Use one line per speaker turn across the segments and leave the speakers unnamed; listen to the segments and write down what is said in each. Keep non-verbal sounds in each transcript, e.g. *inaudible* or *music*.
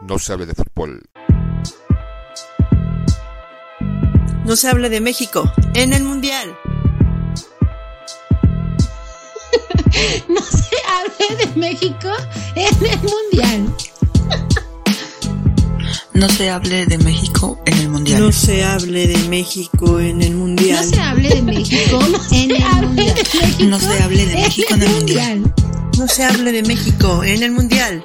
no se hable de fútbol. *laughs*
No se hable de México en el Mundial.
no se hable de México en el Mundial.
No se hable de México en el Mundial.
No se hable de México *laughs* en el Mundial.
No se hable de México en el Mundial.
No se hable de México en el Mundial.
No se hable de México en el Mundial.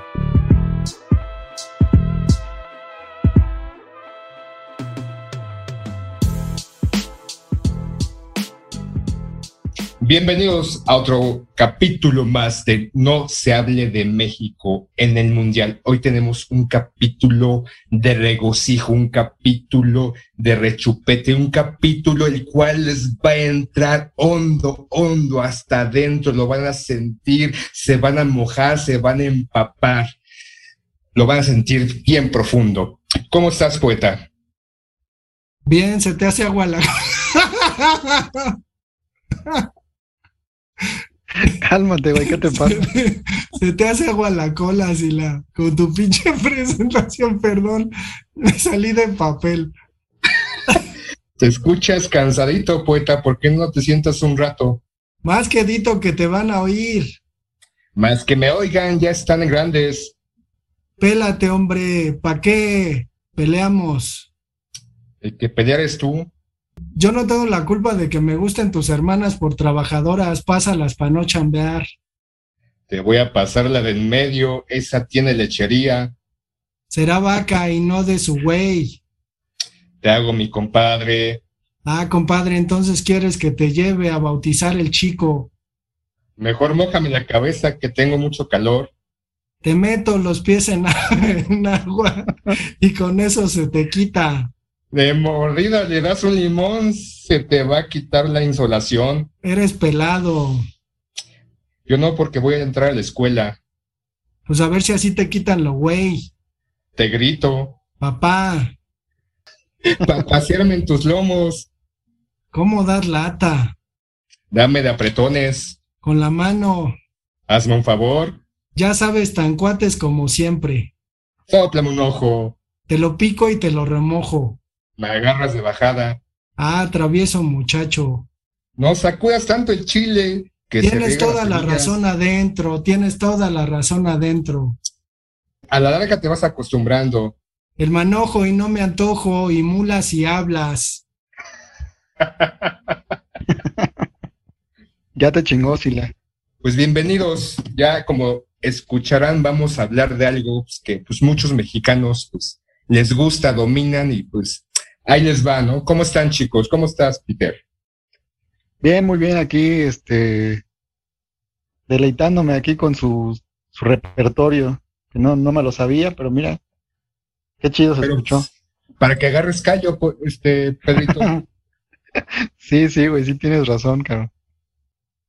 Bienvenidos a otro capítulo más de No se hable de México en el Mundial. Hoy tenemos un capítulo de regocijo, un capítulo de rechupete, un capítulo el cual les va a entrar hondo, hondo hasta adentro, lo van a sentir, se van a mojar, se van a empapar, lo van a sentir bien profundo. ¿Cómo estás, poeta?
Bien, se te hace agua la... *laughs* *laughs*
Cálmate, güey, ¿qué te pasa?
Se te hace agua la cola, la Con tu pinche *laughs* presentación, perdón, me salí de papel.
Te escuchas cansadito, poeta, ¿por qué no te sientas un rato?
Más que dito que te van a oír.
Más que me oigan, ya están grandes.
Pélate, hombre, ¿pa' qué peleamos?
El que pelear es tú.
Yo no tengo la culpa de que me gusten tus hermanas por trabajadoras, pásalas para no chambear.
Te voy a pasar la de en medio, esa tiene lechería.
Será vaca y no de su güey.
Te hago mi compadre.
Ah, compadre, entonces quieres que te lleve a bautizar el chico.
Mejor mójame la cabeza que tengo mucho calor.
Te meto los pies en, *laughs* en agua y con eso se te quita.
De mordida le das un limón, se te va a quitar la insolación.
Eres pelado.
Yo no, porque voy a entrar a la escuela.
Pues a ver si así te quitan lo güey.
Te grito.
Papá.
Para pasearme en tus lomos.
¿Cómo dar lata?
Dame de apretones.
Con la mano.
Hazme un favor.
Ya sabes, tan cuates como siempre.
Sóplame un ojo.
Te lo pico y te lo remojo.
Me agarras de bajada.
Ah, travieso muchacho.
No sacudas tanto el chile. Que
tienes toda la, razón adentro, tienes toda la razón adentro.
A la larga te vas acostumbrando.
El manojo y no me antojo y mulas y hablas. *laughs*
ya te chingó, Sila.
Pues bienvenidos. Ya como escucharán, vamos a hablar de algo pues, que pues muchos mexicanos pues les gusta, dominan y pues ahí les va, ¿no? ¿Cómo están, chicos? ¿Cómo estás, Peter?
Bien, muy bien, aquí, este, deleitándome aquí con su, su repertorio, que no, no me lo sabía, pero mira, qué chido se escuchó.
Para que agarres callo, este, Pedrito. *laughs*
sí, sí, güey, sí tienes razón, caro.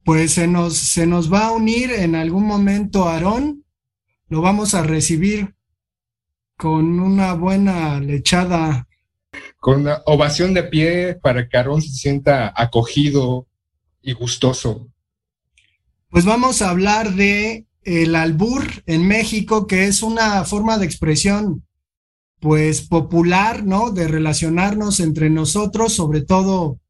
Pues se nos, se nos va a unir en algún momento Aarón, lo vamos a recibir con una buena lechada
con una ovación de pie para que Aarón se sienta acogido y gustoso.
Pues vamos a hablar de el albur en México, que es una forma de expresión pues popular, ¿no? De relacionarnos entre nosotros, sobre todo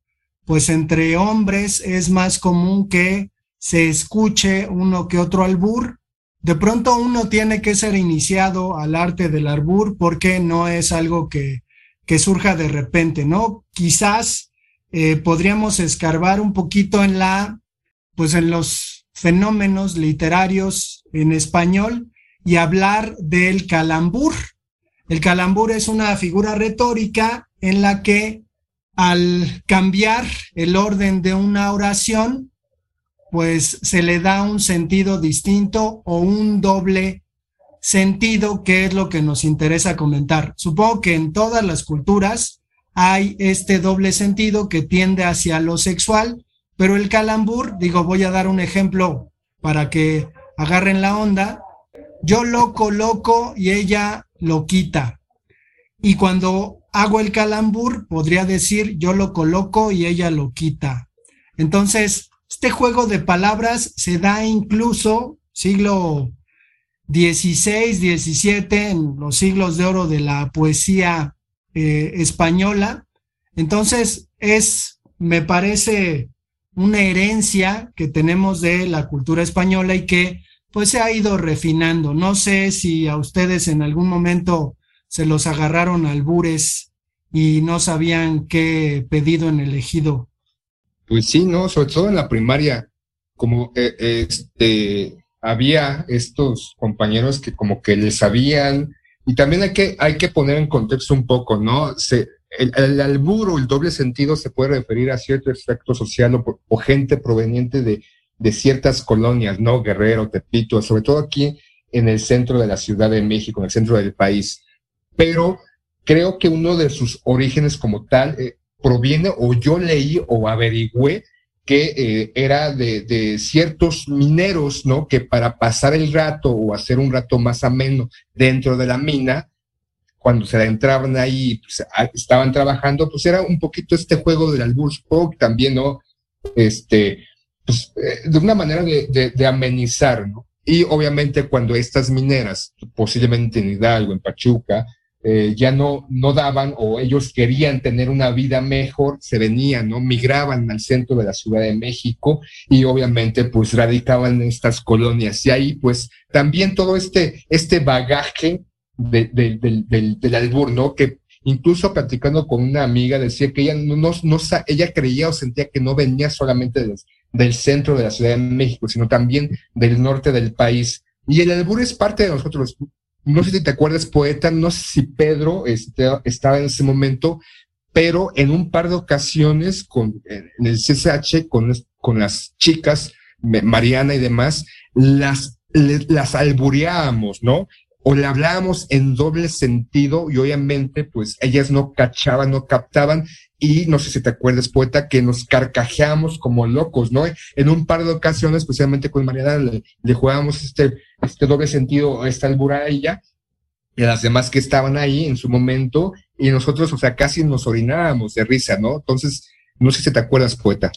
pues entre hombres es más común que se escuche uno que otro albur. De pronto uno tiene que ser iniciado al arte del albur porque no es algo que que surja de repente, ¿no? Quizás eh, podríamos escarbar un poquito en la, pues en los fenómenos literarios en español y hablar del calambur. El calambur es una figura retórica en la que al cambiar el orden de una oración, pues se le da un sentido distinto o un doble sentido, que es lo que nos interesa comentar. Supongo que en todas las culturas hay este doble sentido que tiende hacia lo sexual, pero el calambur, digo, voy a dar un ejemplo para que agarren la onda. Yo lo coloco y ella lo quita. Y cuando hago el calambur, podría decir yo lo coloco y ella lo quita. Entonces, este juego de palabras se da incluso siglo XVI, XVII, en los siglos de oro de la poesía eh, española. Entonces, es, me parece, una herencia que tenemos de la cultura española y que pues se ha ido refinando. No sé si a ustedes en algún momento se los agarraron albures y no sabían qué pedido en el ejido.
Pues sí, no, sobre todo en la primaria, como eh, este había estos compañeros que como que les sabían, y también hay que, hay que poner en contexto un poco, ¿no? Se, el, el albur o el doble sentido se puede referir a cierto efecto social o, gente proveniente de, de, ciertas colonias, ¿no? Guerrero, Tepito, sobre todo aquí en el centro de la Ciudad de México, en el centro del país. Pero creo que uno de sus orígenes como tal eh, proviene, o yo leí o averigüé, que eh, era de, ciertos mineros, ¿no? Que para pasar el rato o hacer un rato más ameno dentro de la mina, cuando se entraban ahí, pues, estaban trabajando, pues era un poquito este juego del albur, también, ¿no? Este, pues, eh, de una manera de, de, amenizar, ¿no? Y obviamente cuando estas mineras, posiblemente en Hidalgo, en Pachuca, eh, ya no, no daban o ellos querían tener una vida mejor, se venían, ¿no? Migraban al centro de la Ciudad de México y obviamente pues radicaban en estas colonias. Y ahí pues también todo este, este bagaje de, del, del albur, ¿no? Que incluso platicando con una amiga decía que ella no, no, no, ella creía o sentía que no venía solamente del centro de la Ciudad de México, sino también del norte del país. Y el albur es parte de nosotros no sé si te acuerdas, poeta, no sé si Pedro este, estaba en ese momento, pero en un par de ocasiones con, en el CCH, con, con las chicas, Mariana y demás, las, las albureábamos, ¿no? O le hablábamos en doble sentido y obviamente, pues ellas no cachaban, no captaban y no sé si te acuerdas, poeta, que nos carcajeamos como locos, ¿no? En un par de ocasiones, especialmente con Mariana, le, le jugábamos este, este doble sentido, esta albura a ella y a las demás que estaban ahí en su momento, y nosotros, o sea, casi nos orinábamos de risa, ¿no? Entonces, no sé si te acuerdas, poeta.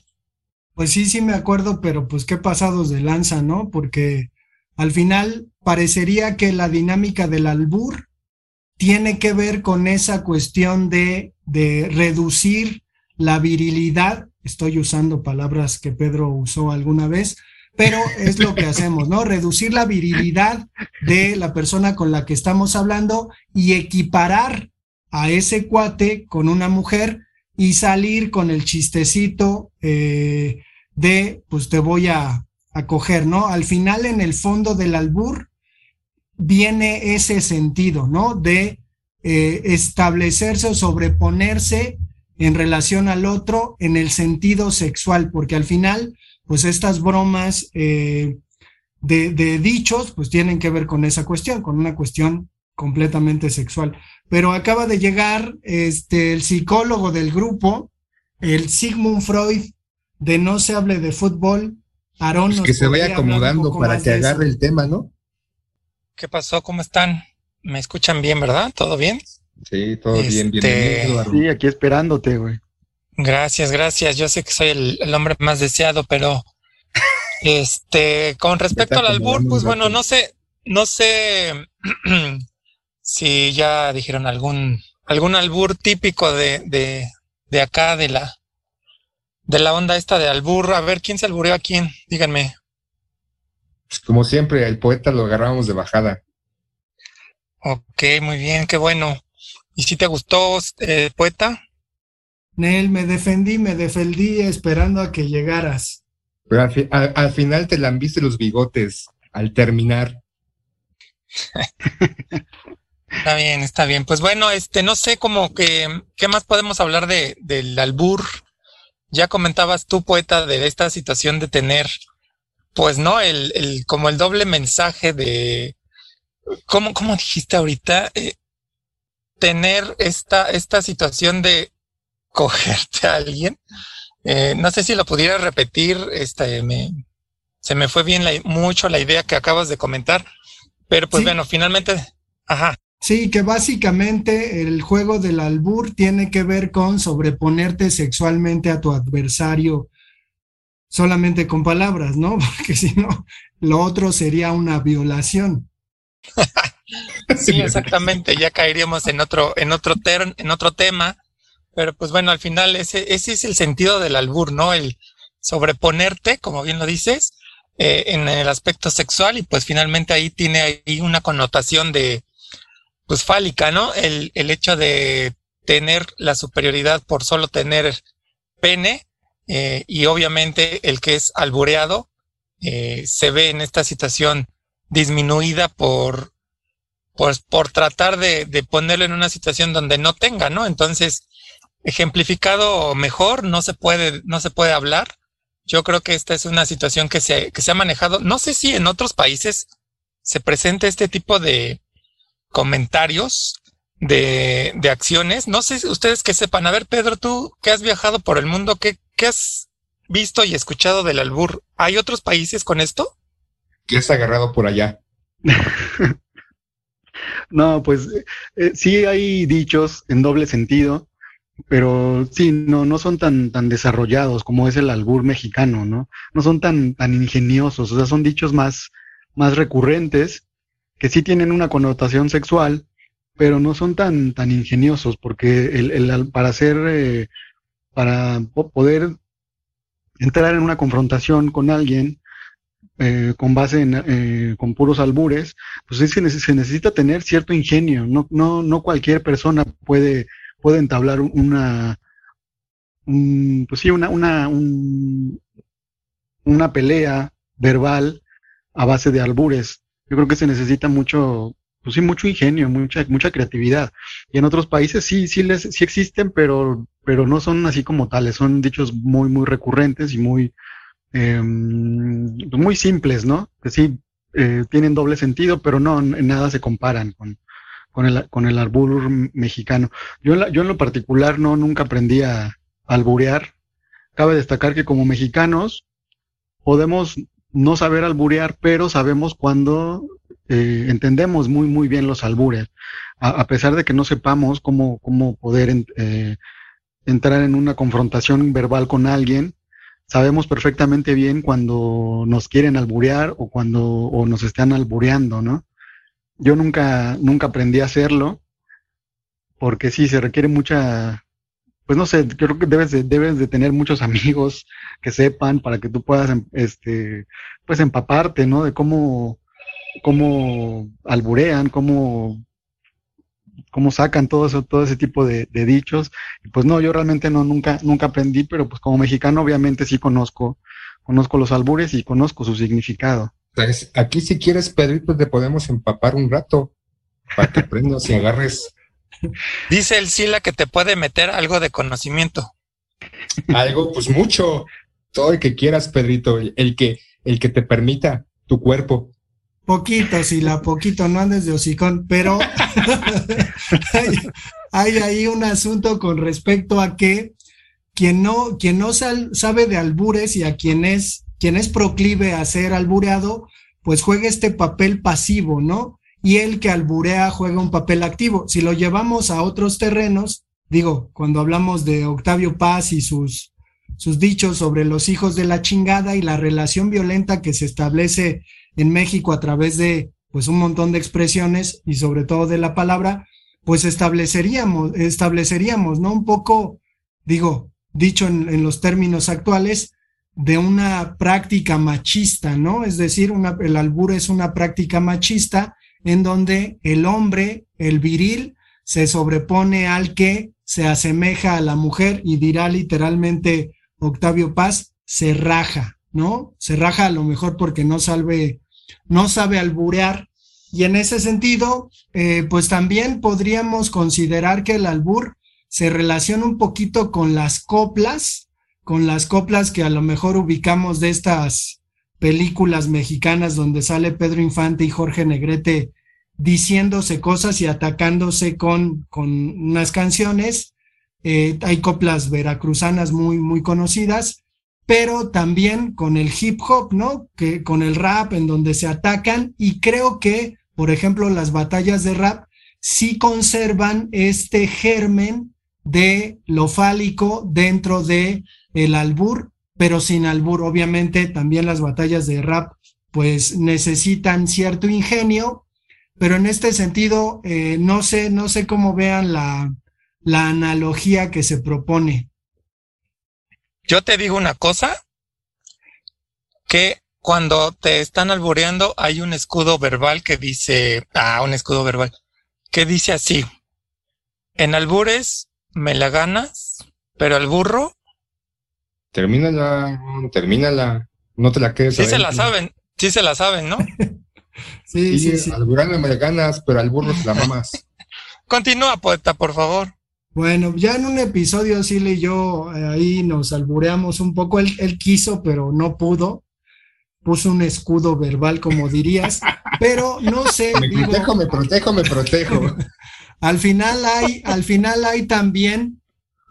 Pues sí, sí me acuerdo, pero pues qué pasados de lanza, ¿no? Porque al final parecería que la dinámica del albur tiene que ver con esa cuestión de, de reducir la virilidad, estoy usando palabras que Pedro usó alguna vez, pero es lo que *laughs* hacemos, ¿no? Reducir la virilidad de la persona con la que estamos hablando y equiparar a ese cuate con una mujer y salir con el chistecito eh, de, pues te voy a, a coger, ¿no? Al final, en el fondo del albur, viene ese sentido, ¿no? De eh, establecerse o sobreponerse en relación al otro en el sentido sexual, porque al final, pues estas bromas eh, de, de, dichos, pues tienen que ver con esa cuestión, con una cuestión completamente sexual. Pero acaba de llegar este, el psicólogo del grupo, el Sigmund Freud, de No se hable de fútbol, Aarón.
Pues que se vaya acomodando para que agarre el tema, ¿no?
¿Qué pasó? ¿Cómo están? ¿Me escuchan bien, verdad? ¿Todo bien?
Sí, todo bien,
este, bien. Sí, aquí esperándote, güey.
Gracias, gracias. Yo sé que soy el, hombre más deseado, pero este, con respecto al albur, pues bueno, no sé, no sé *clears throat* si ya dijeron algún, algún albur típico de, de, de acá, de la, de la onda esta de albur. A ver, ¿quién se albureó a quién? Díganme.
Pues, como siempre, el poeta lo agarramos de bajada.
Ok, muy bien, qué bueno. ¿Y si te gustó, eh, poeta?
Nel, me defendí, me defendí esperando a que llegaras.
Pero al, final te lambiste los bigotes al terminar.
está bien, está bien. Pues bueno, este, no sé cómo que, ¿qué más podemos hablar de, del albur? Ya comentabas tú, poeta, de esta situación de tener pues no, el, el, como el doble mensaje de, ¿cómo, cómo dijiste ahorita? Eh, tener esta, esta situación de cogerte a alguien. Eh, no sé si lo pudiera repetir, este, me, se me fue bien la, mucho la idea que acabas de comentar, pero pues bueno, finalmente, ajá.
Sí, que básicamente el juego del albur tiene que ver con sobreponerte sexualmente a tu adversario solamente con palabras, ¿no? *laughs* Porque si no, lo otro sería una violación.
sí, exactamente, ya caeríamos en otro, en otro en otro tema, pero pues bueno, al final ese, ese es el sentido del albur, ¿no? El sobreponerte, como bien lo dices, eh, en el aspecto sexual y pues finalmente ahí tiene ahí una connotación de, pues fálica, ¿no? El, el hecho de tener la superioridad por solo tener pene eh, y obviamente el que es albureado eh, se ve en esta situación disminuida por, pues, por tratar de, de, ponerlo en una situación donde no tenga, ¿no? Entonces, ejemplificado mejor, no se puede, no se puede hablar. Yo creo que esta es una situación que se, que se ha manejado. No sé si en otros países se presenta este tipo de comentarios de, de acciones. No sé ustedes que sepan. A ver, Pedro, tú que has viajado por el mundo, ¿qué, ¿qué has visto y escuchado del albur? ¿Hay otros países con esto?
¿Qué has agarrado por allá? *laughs*
no, pues eh, sí hay dichos en doble sentido, pero sí, no, no son tan, tan desarrollados como es el albur mexicano, ¿no? No son tan, tan ingeniosos, o sea, son dichos más, más recurrentes, que sí tienen una connotación sexual, pero no son tan, tan ingeniosos, porque el, el para hacer, eh, para poder entrar en una confrontación con alguien eh, con base en eh, con puros albures, pues es que se necesita tener cierto ingenio. No, no, no cualquier persona puede, puede entablar una, pues sí, una, una, una pelea verbal a base de albures. Yo creo que se necesita mucho, pues sí, mucho ingenio, mucha, mucha creatividad. Y en otros países sí, sí les, sí existen, pero pero no son así como tales, son dichos muy, muy recurrentes y muy, eh, muy simples, ¿no? Que sí, eh, tienen doble sentido, pero no, en nada se comparan con, con el, con el mexicano. Yo, en yo en lo particular no, nunca aprendí a alburear. Cabe destacar que como mexicanos podemos no saber alburear, pero sabemos cuando eh, entendemos muy, muy bien los albures. A, pesar de que no sepamos cómo, cómo poder eh, entrar en una confrontación verbal con alguien, sabemos perfectamente bien cuando nos quieren alburear o cuando o nos están albureando, ¿no? Yo nunca, nunca aprendí a hacerlo, porque sí, se requiere mucha, pues no sé, creo que debes de, debes de tener muchos *laughs* amigos que sepan para que tú puedas, em, este, pues empaparte, ¿no? De cómo, cómo alburean, cómo cómo sacan todo eso, todo ese tipo de, dichos. Pues no, yo realmente no, nunca, nunca aprendí, pero pues como mexicano obviamente sí conozco, conozco los albures y conozco su significado.
Pues aquí si quieres, Pedrito, te podemos empapar un rato para que aprendas y agarres. *laughs*
Dice el Sila que te puede meter algo de conocimiento.
Algo, pues mucho. Todo el que quieras, Pedrito, el que, el que te permita tu cuerpo.
Poquito, si la poquito, no andes de hocicón, pero *laughs* hay, ahí un asunto con respecto a que quien no, quien no sabe de albures y a quien es, quien es proclive a ser albureado, pues juega este papel pasivo, ¿no? Y el que alburea juega un papel activo. Si lo llevamos a otros terrenos, digo, cuando hablamos de Octavio Paz y sus, sus dichos sobre los hijos de la chingada y la relación violenta que se establece en México a través de pues un montón de expresiones y sobre todo de la palabra, pues estableceríamos, estableceríamos, ¿no? Un poco, digo, dicho en, los términos actuales, de una práctica machista, ¿no? Es decir, una, el albur es una práctica machista en donde el hombre, el viril, se sobrepone al que se asemeja a la mujer y dirá literalmente Octavio Paz, se raja, ¿no? Se raja a lo mejor porque no salve no sabe alburear. Y en ese sentido, eh, pues también podríamos considerar que el albur se relaciona un poquito con las coplas, con las coplas que a lo mejor ubicamos de estas películas mexicanas donde sale Pedro Infante y Jorge Negrete diciéndose cosas y atacándose con, con unas canciones. Eh, hay coplas veracruzanas muy, muy conocidas pero también con el hip hop, ¿no? Que con el rap en donde se atacan y creo que, por ejemplo, las batallas de rap sí conservan este germen de lo fálico dentro de el albur, pero sin albur. Obviamente también las batallas de rap pues necesitan cierto ingenio, pero en este sentido eh, no sé, no sé cómo vean la, la analogía que se propone.
Yo te digo una cosa, que cuando te están albureando hay un escudo verbal que dice, ah, un escudo verbal, que dice así, en albures me la ganas, pero al burro.
Termínala, termínala, no te la quedes.
Sí se la saben, sí se la saben, ¿no? *laughs*
sí, sí, sí, Al me la ganas, pero al burro te la mamas. *laughs*
Continúa, poeta, por favor.
Bueno, ya en un episodio Sile y yo eh, ahí nos albureamos un poco. Él, él, quiso, pero no pudo. Puso un escudo verbal, como dirías. Pero no sé.
Me protejo, me protejo, me protejo. *laughs*
al final hay, al final hay también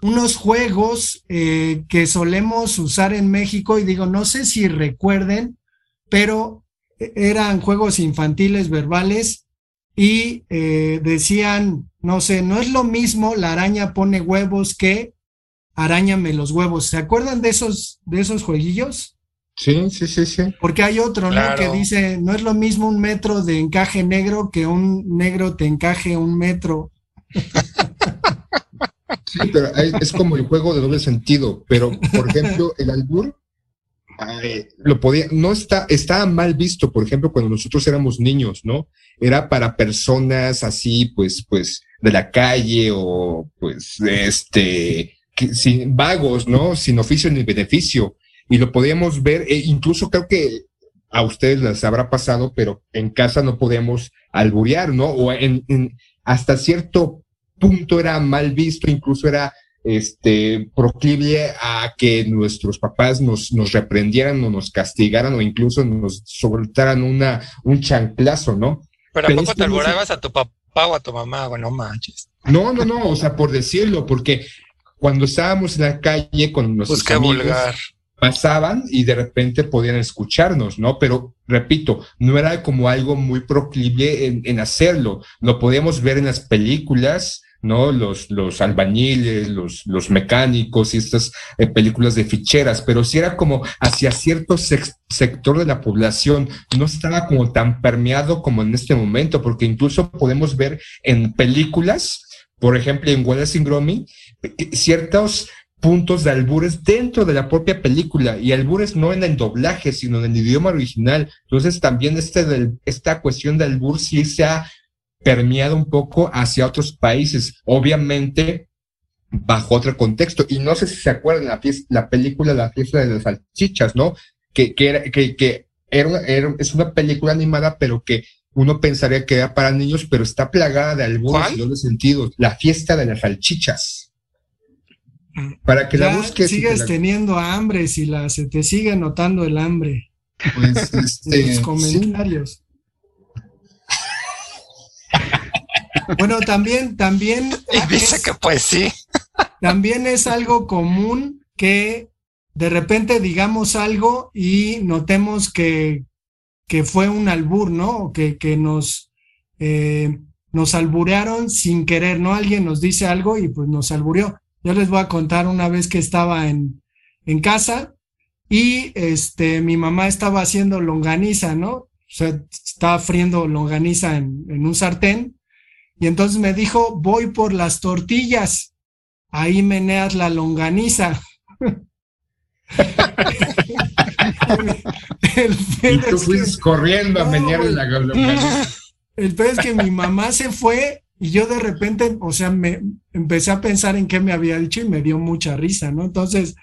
unos juegos eh, que solemos usar en México y digo, no sé si recuerden, pero eran juegos infantiles verbales y eh, decían no sé, no es lo mismo la araña pone huevos que arañame los huevos. ¿Se acuerdan de esos, de esos jueguillos?
Sí, sí, sí, sí.
Porque hay otro, ¿no? Que dice, no es lo mismo un metro de encaje negro que un negro te encaje un metro.
Sí, pero es como el juego de doble sentido. Pero, por ejemplo, el albur lo podía, no está, estaba mal visto, por ejemplo, cuando nosotros éramos niños, ¿no? Era para personas así, pues, pues, de la calle o, pues, este, sin vagos, ¿no? Sin oficio ni beneficio. Y lo podíamos ver, e incluso creo que a ustedes les habrá pasado, pero en casa no podíamos alburear, ¿no? O en, en hasta cierto punto era mal visto, incluso era este, proclive a que nuestros papás nos, nos reprendieran o nos castigaran o incluso nos soltaran una, un chanclazo, ¿no?
Pero, ¿a poco te alborabas a tu papá o a tu mamá? Bueno, manches.
No, no, no, o sea, por decirlo, porque cuando estábamos en la calle con nuestros pues amigos, pasaban y de repente podían escucharnos, ¿no? Pero repito, no era como algo muy proclive en, en hacerlo. Lo podíamos ver en las películas, ¿no? Los, los albañiles, los, los mecánicos y estas eh, películas de ficheras, pero sí era como hacia cierto sector de la población, no estaba como tan permeado como en este momento, porque incluso podemos ver en películas, por ejemplo, en Wallace y Gromit, eh, ciertos puntos de albures dentro de la propia película y albures no en el doblaje, sino en el idioma original. Entonces también este del, esta cuestión de albur sí se ha permeado un poco hacia otros países, obviamente bajo otro contexto. Y no sé si se acuerdan la, la película La fiesta de las salchichas, ¿no? Que, que, era, que, que era, es una película animada, pero que uno pensaría que era para niños, pero está plagada de algunos y sentidos. La fiesta de las salchichas. Para que la busques.
Sigues teniendo hambre si la, se te sigue notando el hambre. Pues, *laughs* este, los comentarios. Bueno, también, también. *laughs*
dice que pues sí.
También es algo común que de repente digamos algo y notemos que, que fue un albur, ¿no? Que, que nos, eh, nos alburearon sin querer, ¿no? Alguien nos dice algo y pues nos albureó. Yo les voy a contar una vez que estaba en, en casa y este, mi mamá estaba haciendo longaniza, ¿no? O sea, estaba friendo longaniza en, en un sartén y entonces me dijo, voy por las tortillas, ahí meneas la longaniza.
el y tú fuiste corriendo a menear la longaniza.
El peor es que mi mamá se fue y yo de repente, o sea, me empecé a pensar en qué me había dicho y me dio mucha risa, ¿no? Entonces,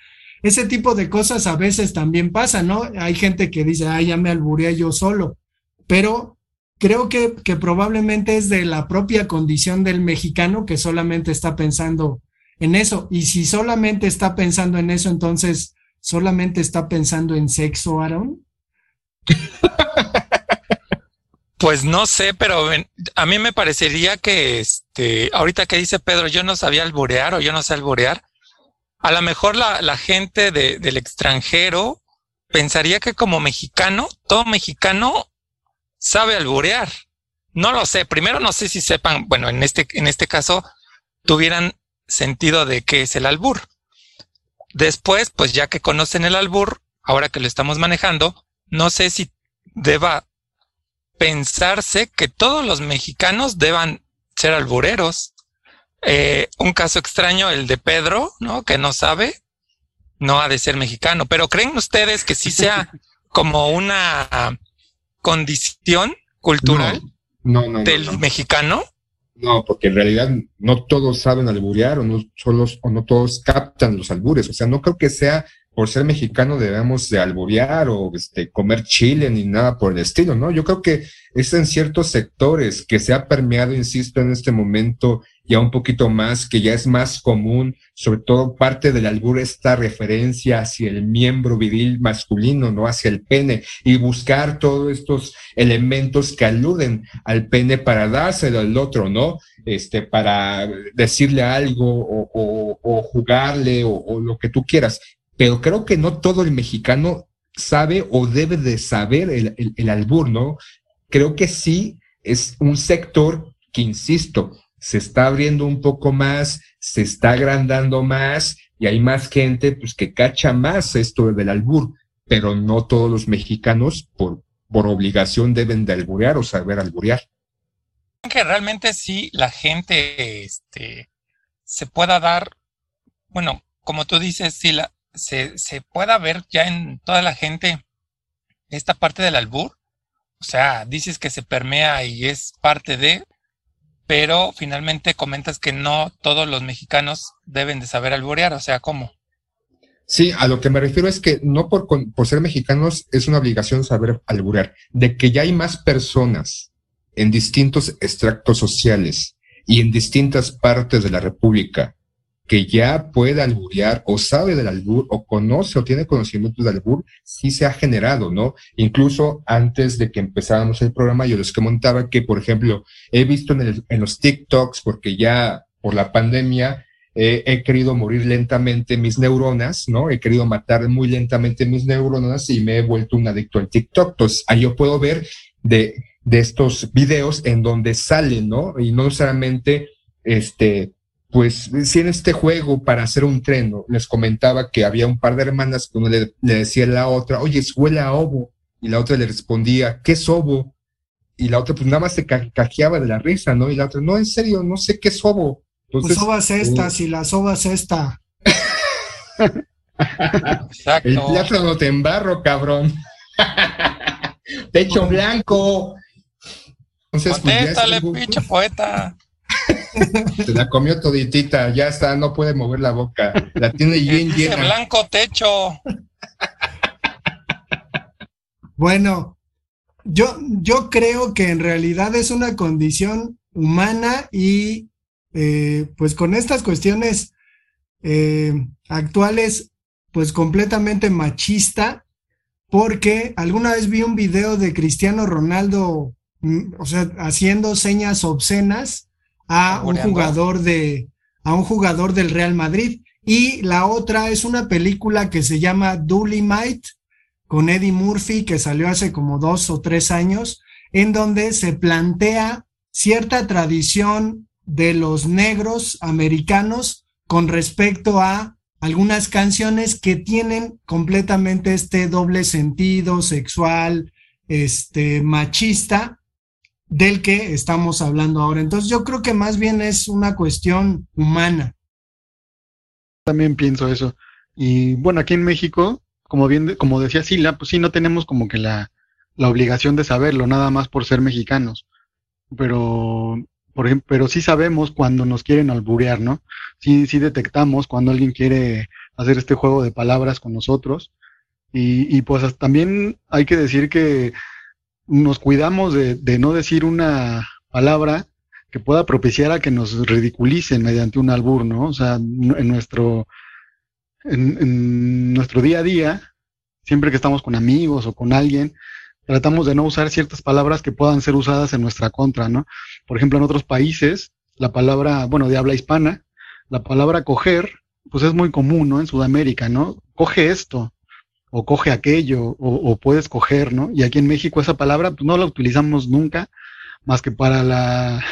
ese tipo de cosas a veces también pasa, ¿no? Hay gente que dice, ah, ya me alburé yo solo, pero creo que, que probablemente es de la propia condición del mexicano que solamente está pensando en eso. Y si solamente está pensando en eso, entonces solamente está pensando en sexo, Aaron.
Pues no sé, pero a mí me parecería que este, ahorita que dice Pedro, yo no sabía alburear o yo no sé alburear. a lo mejor la, la gente de, del extranjero pensaría que como mexicano, todo mexicano sabe alburear. No lo sé. Primero no sé si sepan, bueno, en este, en este caso, tuvieran sentido de qué es el albur. Después, pues ya que conocen el albur, ahora que lo estamos manejando, no sé si deba pensarse que todos los mexicanos deban ser albureros. Eh, un caso extraño, el de Pedro, ¿no? Que no sabe, no ha de ser mexicano, pero ¿creen ustedes que sí sea *laughs* como una condición cultural del mexicano?
No, porque en realidad no todos saben alburear o no, solos, o no todos captan los albures. O sea, no creo que sea por ser mexicano debemos de alborear o este, comer chile ni nada por el estilo, ¿no? Yo creo que es en ciertos sectores que se ha permeado, insisto, en este momento ya un poquito más, que ya es más común, sobre todo parte del albur esta referencia hacia el miembro viril masculino, ¿no? Hacia el pene y buscar todos estos elementos que aluden al pene para dárselo al otro, ¿no? Este, para decirle algo o, jugarle o lo que tú quieras pero creo que no todo el mexicano sabe o debe de saber el, albur, ¿no? Creo que sí es un sector que, insisto, se está abriendo un poco más, se está agrandando más y hay más gente pues, que cacha más esto del albur, pero no todos los mexicanos por, por obligación deben de alburear o saber alburear.
Que realmente sí la gente este, se pueda dar, bueno, como tú dices, sí la, se, se pueda ver ya en toda la gente esta parte del albur. O sea, dices que se permea y es parte de, pero finalmente comentas que no todos los mexicanos deben de saber alburear. O sea, ¿cómo?
Sí, a lo que me refiero es que no por, por ser mexicanos es una obligación saber alburear, de que ya hay más personas en distintos extractos sociales y en distintas partes de la República que ya puede alburear o sabe del albur o conoce o tiene conocimiento del albur, sí se ha generado, ¿no? Incluso antes de que empezáramos el programa, yo les comentaba que, por ejemplo, he visto en, los TikToks, porque ya por la pandemia eh, he querido morir lentamente mis neuronas, ¿no? He querido matar muy lentamente mis neuronas y me he vuelto un adicto al TikTok. Entonces, ahí yo puedo ver de, de estos videos en donde salen, ¿no? Y no solamente, este, pues si en este juego para hacer un tren, les comentaba que había un par de hermanas que uno le, decía a la otra, oye, huele a ovo, y la otra le respondía, ¿qué es ovo? Y la otra pues nada más se cajeaba de la risa, ¿no? Y la otra, no, en serio, no sé qué es ovo.
Entonces, pues ovas esta, uh, si las ovas esta.
Exacto. El plátano te embarro, cabrón. *laughs* Techo blanco.
Entonces, pues, pinche poeta. *laughs*
Se la comió toditita, ya está, no puede mover la boca. La tiene *laughs* bien llena.
blanco techo.
Bueno, yo, yo creo que en realidad es una condición humana y eh, pues con estas cuestiones eh, actuales, pues completamente machista, porque alguna vez vi un video de Cristiano Ronaldo, mm, o sea, haciendo señas obscenas a un jugador de a un jugador del Real Madrid. Y la otra es una película que se llama Might con Eddie Murphy que salió hace como dos o tres años en donde se plantea cierta tradición de los negros americanos con respecto a algunas canciones que tienen completamente este doble sentido sexual, este machista del que estamos hablando ahora. Entonces yo creo que más bien es una cuestión humana.
También pienso eso. Y bueno, aquí en México, como bien, como decía Sila, pues sí, no tenemos como que la, la obligación de saberlo, nada más por ser mexicanos. Pero, por ejemplo, pero sí sabemos cuando nos quieren alburear, ¿no? Sí, sí detectamos cuando alguien quiere hacer este juego de palabras con nosotros. Y, y pues también hay que decir que nos cuidamos de, no decir una palabra que pueda propiciar a que nos ridiculicen mediante un albur, ¿no? O sea, en nuestro, en, nuestro día a día, siempre que estamos con amigos o con alguien, tratamos de no usar ciertas palabras que puedan ser usadas en nuestra contra, ¿no? Por ejemplo, en otros países, la palabra, bueno, de habla hispana, la palabra coger pues es muy común, ¿no? En Sudamérica, ¿no? Coge esto, o coge aquello, o, puedes coger, ¿no? Y aquí en México esa palabra pues, no la utilizamos nunca más que para la,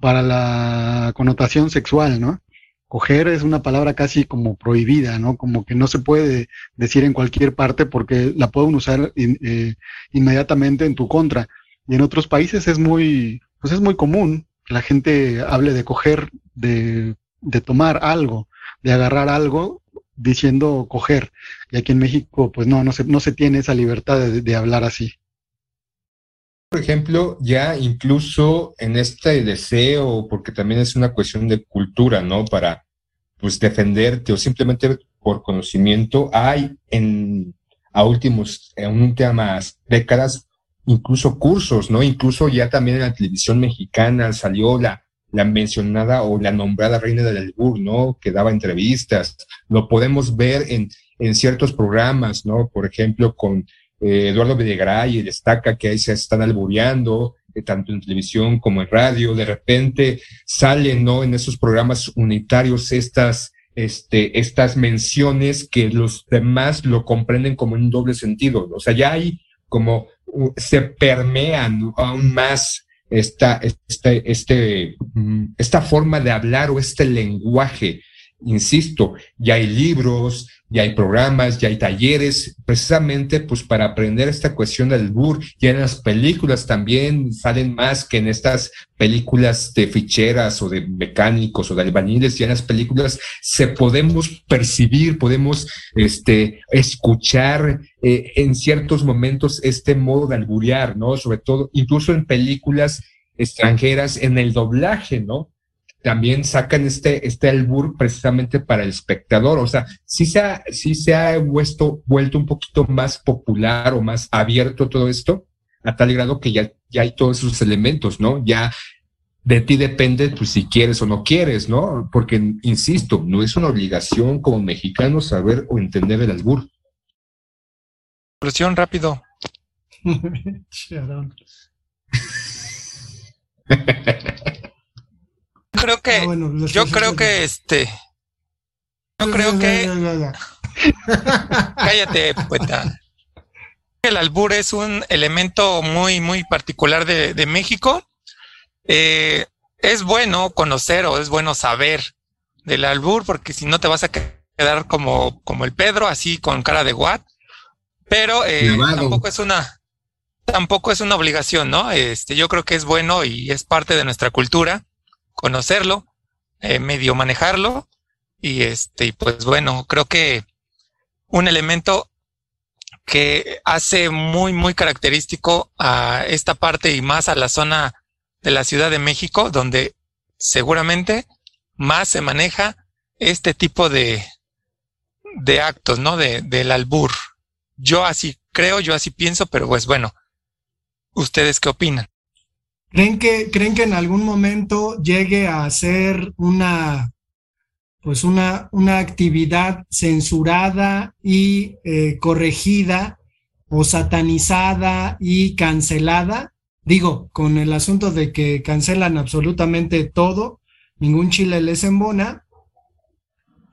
para la connotación sexual, ¿no? Coger es una palabra casi como prohibida, ¿no? Como que no se puede decir en cualquier parte porque la pueden usar eh, inmediatamente en tu contra. Y en otros países es muy, pues es muy común que la gente hable de coger, de, de tomar algo, de agarrar algo diciendo coger. Y aquí en México, pues no, no se, no se tiene esa libertad de, hablar así.
Por ejemplo, ya incluso en este deseo, porque también es una cuestión de cultura, ¿no? Para, pues, defenderte o simplemente por conocimiento, hay en, a últimos, en últimas décadas, incluso cursos, ¿no? Incluso ya también en la televisión mexicana salió la, la mencionada o la nombrada reina del albur, ¿no? Que daba entrevistas. Lo podemos ver en, en ciertos programas, ¿no? Por ejemplo, con eh, Eduardo Videgaray y Destaca, que ahí se están albureando, eh, tanto en televisión como en radio. De repente salen, ¿no? En esos programas unitarios estas, este, estas menciones que los demás lo comprenden como en un doble sentido. O sea, ya hay como, se permean aún más esta, este, este, mm, esta forma de hablar o este lenguaje. Insisto, ya hay libros, ya hay programas, ya hay talleres, precisamente pues para aprender esta cuestión del BUR. Ya en las películas también salen más que en estas películas de ficheras o de mecánicos o de albañiles, ya en las películas se podemos percibir, podemos este, escuchar eh, en ciertos momentos este modo de alburear, ¿no? Sobre todo, incluso en películas extranjeras, en el doblaje, ¿no? También sacan este, este albur precisamente para el espectador. O sea, sí se ha, sí se ha vuelto, vuelto un poquito más popular o más abierto todo esto, a tal grado que ya, ya hay todos esos elementos, ¿no? Ya de ti depende pues, si quieres o no quieres, ¿no? Porque, insisto, no es una obligación como mexicano saber o entender el albur.
Presión rápido. *laughs* *laughs* que, ah, yo creo que este, yo creo que, *laughs* cállate, pueta. El albur es un elemento muy, muy particular de, México. Eh, es bueno conocer o es bueno saber del albur, porque si no te vas a quedar como, como el Pedro, así con cara de what. Pero eh, tampoco es una, tampoco es una obligación, ¿no? Este, yo creo que es bueno y es parte de nuestra cultura conocerlo, eh, medio manejarlo y este, pues bueno, creo que un elemento que hace muy, muy característico a esta parte y más a la zona de la Ciudad de México, donde seguramente más se maneja este tipo de, de actos, ¿no? De, del albur. Yo así creo, yo así pienso, pero pues bueno, ¿ustedes qué opinan?
¿Creen que, ¿Creen que en algún momento llegue a ser una, pues una, una actividad censurada y eh, corregida o satanizada y cancelada? Digo, con el asunto de que cancelan absolutamente todo, ningún chile les embona,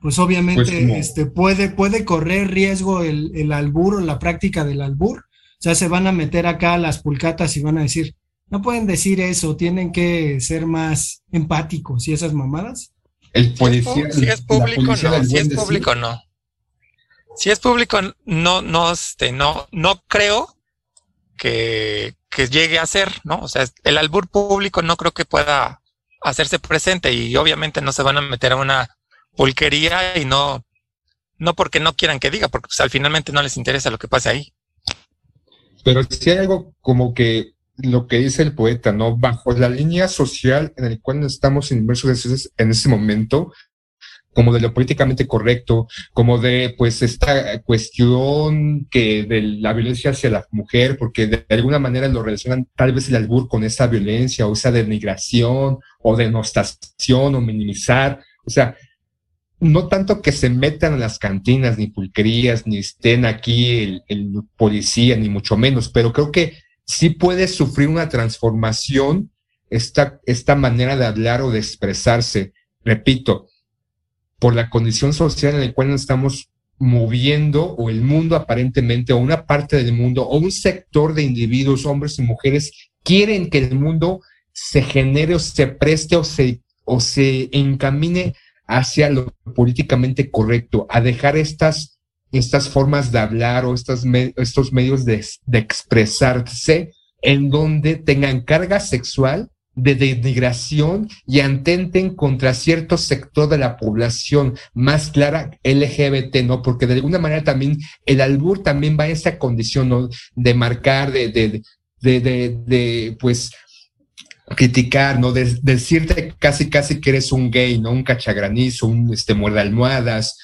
pues obviamente pues este, puede, puede correr riesgo el, el albur o la práctica del albur. O sea, se van a meter acá a las pulcatas y van a decir, no pueden decir eso, tienen que ser más empáticos y esas mamadas.
El policía, si es público, no, si es público, no. Si es público, no, no, este, no, no creo que, que llegue a ser, ¿no? O sea, el albur público no creo que pueda hacerse presente y obviamente no se van a meter a una pulquería y no, no porque no quieran que diga, porque pues, al finalmente no les interesa lo que pase ahí.
Pero si hay algo como que lo que dice el poeta, ¿no? Bajo la línea social en la cual estamos inmersos en ese momento, como de lo políticamente correcto, como de pues esta cuestión que de la violencia hacia la mujer, porque de alguna manera lo relacionan tal vez el albur con esa violencia o esa denigración o denostación o minimizar, o sea, no tanto que se metan en las cantinas ni pulquerías, ni estén aquí el policía, ni mucho menos, pero creo que sí puede sufrir una transformación esta, esta manera de hablar o de expresarse. Repito, por la condición social en la cual nos estamos moviendo o el mundo aparentemente o una parte del mundo o un sector de individuos, hombres y mujeres, quieren que el mundo se genere o se preste o se, o se encamine hacia lo políticamente correcto, a dejar estas, estas formas de hablar o estas estos medios de, expresarse en donde tengan carga sexual de denigración y atenten contra cierto sector de la población más clara LGBT, ¿no? Porque de alguna manera también el albur también va a esa condición. De marcar, de, de, de, de, pues, criticar, ¿no? De, decirte casi, casi que eres un gay, ¿no? Un cachagranizo, un, este, muerde almohadas,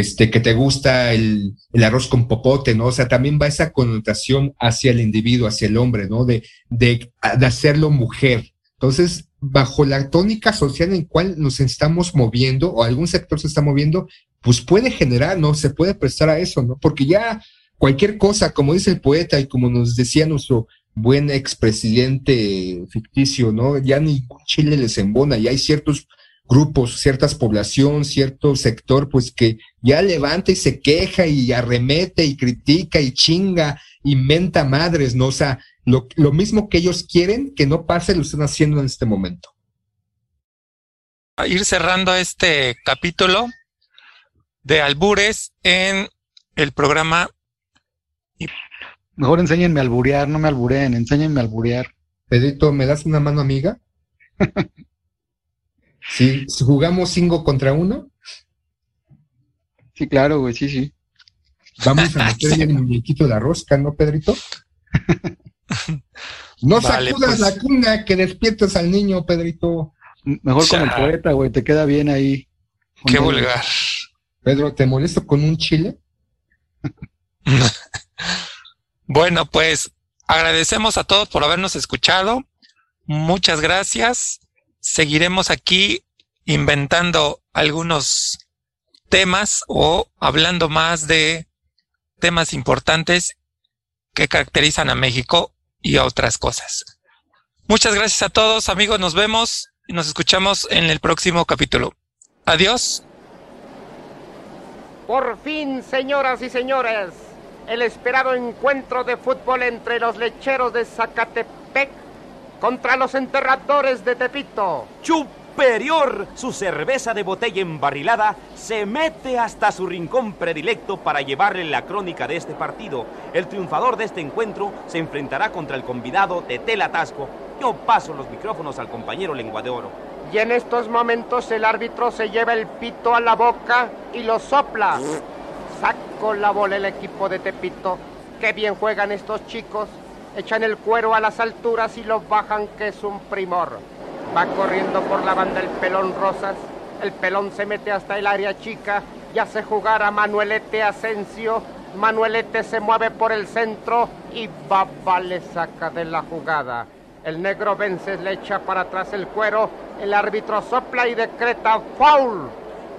este, que te gusta el, arroz con popote, ¿no? O sea, también va esa connotación hacia el individuo, hacia el hombre, ¿no? De, de, de hacerlo mujer, entonces, bajo la tónica social en cual nos estamos moviendo o algún sector se está moviendo, pues puede generar, ¿no? Se puede prestar a eso, ¿no? Porque ya cualquier cosa, como dice el poeta y como nos decía nuestro buen expresidente ficticio, ¿no? Ya ningún Chile les embona, ya hay ciertos grupos, ciertas población, cierto sector, pues que ya levanta y se queja y arremete y critica y chinga y menta madres, ¿no? O sea, lo, mismo que ellos quieren que no pase, lo están haciendo en este momento.
A ir cerrando este capítulo de albures en el programa.
Mejor enséñenme a alburear, no me albureen, enséñenme a alburear.
Pedrito, ¿me das una mano amiga? *laughs* si jugamos cinco contra uno.
Sí, claro, güey, sí, sí.
Vamos a *laughs* meter el muñequito de la rosca, ¿no, Pedrito? *laughs* No sacudas pues. la cuna que despiertas al niño, Pedrito.
Mejor con el poeta, güey, te queda bien ahí.
Qué vulgar.
Pedro, ¿te molesto con un chile? *laughs*
bueno, pues agradecemos a todos por habernos escuchado. Muchas gracias. Seguiremos aquí inventando algunos temas o hablando más de temas importantes que caracterizan a México y otras cosas. Muchas gracias a todos, amigos. Nos vemos y nos escuchamos en el próximo capítulo. Adiós.
Por fin, señoras y señores, el esperado encuentro de fútbol entre los lecheros de Zacatepec contra los enterradores de Tepito.
Superior. Su cerveza de botella embarrilada se mete hasta su rincón predilecto para llevarle la crónica de este partido. El triunfador de este encuentro se enfrentará contra el convidado de Telatasco. Yo paso los micrófonos al compañero Lengua de Oro.
Y en estos momentos el árbitro se lleva el pito a la boca y lo sopla. Saco la bola el equipo de Tepito. Qué bien juegan estos chicos. Echan el cuero a las alturas y lo bajan, que es un primor. Va corriendo por la banda el pelón Rosas. El pelón se mete hasta el área chica y hace jugar a Manuelete Asensio. Manuelete se mueve por el centro y Baba le saca de la jugada. El negro Vences le echa para atrás el cuero. El árbitro sopla y decreta foul.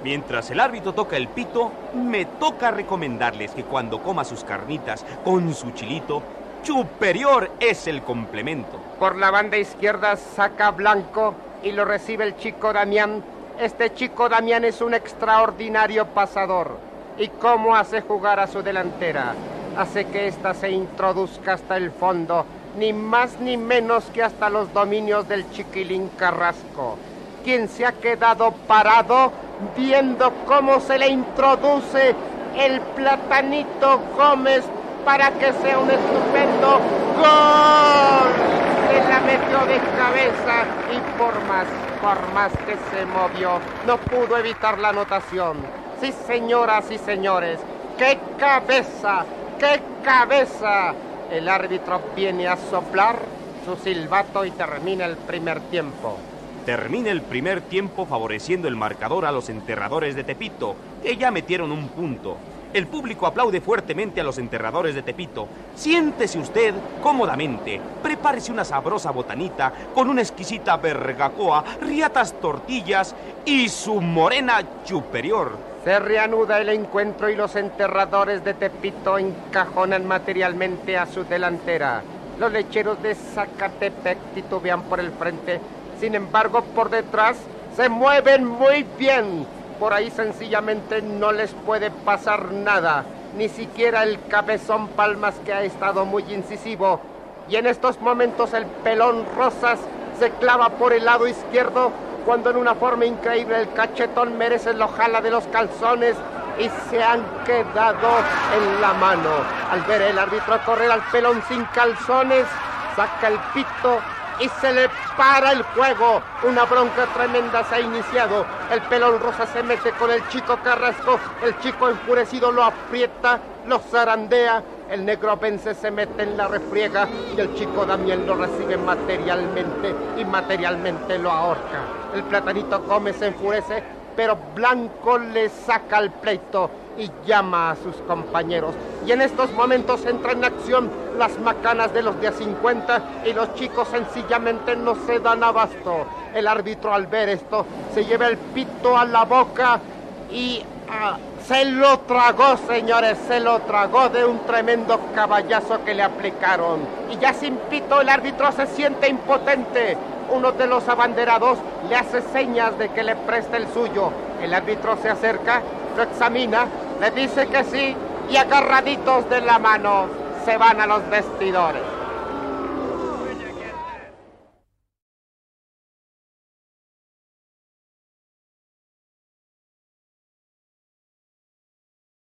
Mientras el árbitro toca el pito, me toca recomendarles que cuando coma sus carnitas con su chilito, superior es el complemento.
Por la banda izquierda saca Blanco y lo recibe el chico Damián. Este chico Damián es un extraordinario pasador. ¿Y cómo hace jugar a su delantera? Hace que ésta se introduzca hasta el fondo, ni más ni menos que hasta los dominios del chiquilín Carrasco, quien se ha quedado parado viendo cómo se le introduce el platanito Gómez para que sea un estupendo gol. Se la metió de cabeza y por más, por más que se movió, no pudo evitar la anotación. Sí, señoras y señores, qué cabeza, qué cabeza. El árbitro viene a soplar su silbato y termina el primer tiempo.
Termina el primer tiempo favoreciendo el marcador a los enterradores de Tepito, que ya metieron un punto. El público aplaude fuertemente a los enterradores de Tepito. Siéntese usted cómodamente, prepárese una sabrosa botanita con una exquisita bergacoa, riatas tortillas y su morena superior.
Se reanuda el encuentro y los enterradores de Tepito encajonan materialmente a su delantera. Los lecheros de Zacatepec titubean por el frente, sin embargo por detrás se mueven muy bien por ahí sencillamente no les puede pasar nada, ni siquiera el cabezón Palmas que ha estado muy incisivo. Y en estos momentos el pelón Rosas se clava por el lado izquierdo cuando en una forma increíble el cachetón merece lo jala de los calzones y se han quedado en la mano. Al ver el árbitro correr al pelón sin calzones, saca el pito y se le para el juego. Una bronca tremenda se ha iniciado. El pelón rosa se mete con el chico Carrasco. El chico enfurecido lo aprieta, lo zarandea. El negro vence se mete en la refriega y el chico Damián lo recibe materialmente y materialmente lo ahorca. El platanito come, se enfurece, pero Blanco le saca el pleito y llama a sus compañeros. Y en estos momentos entran en acción las macanas de los días 50 y los chicos sencillamente no se dan abasto. El árbitro al ver esto se lleva el pito a la boca y ah, se lo tragó, señores, se lo tragó de un tremendo caballazo que le aplicaron. Y ya sin pito el árbitro se siente impotente. Uno de los abanderados le hace señas de que le preste el suyo. El árbitro se acerca, lo examina, le dice que sí y agarraditos de la mano se van a los vestidores.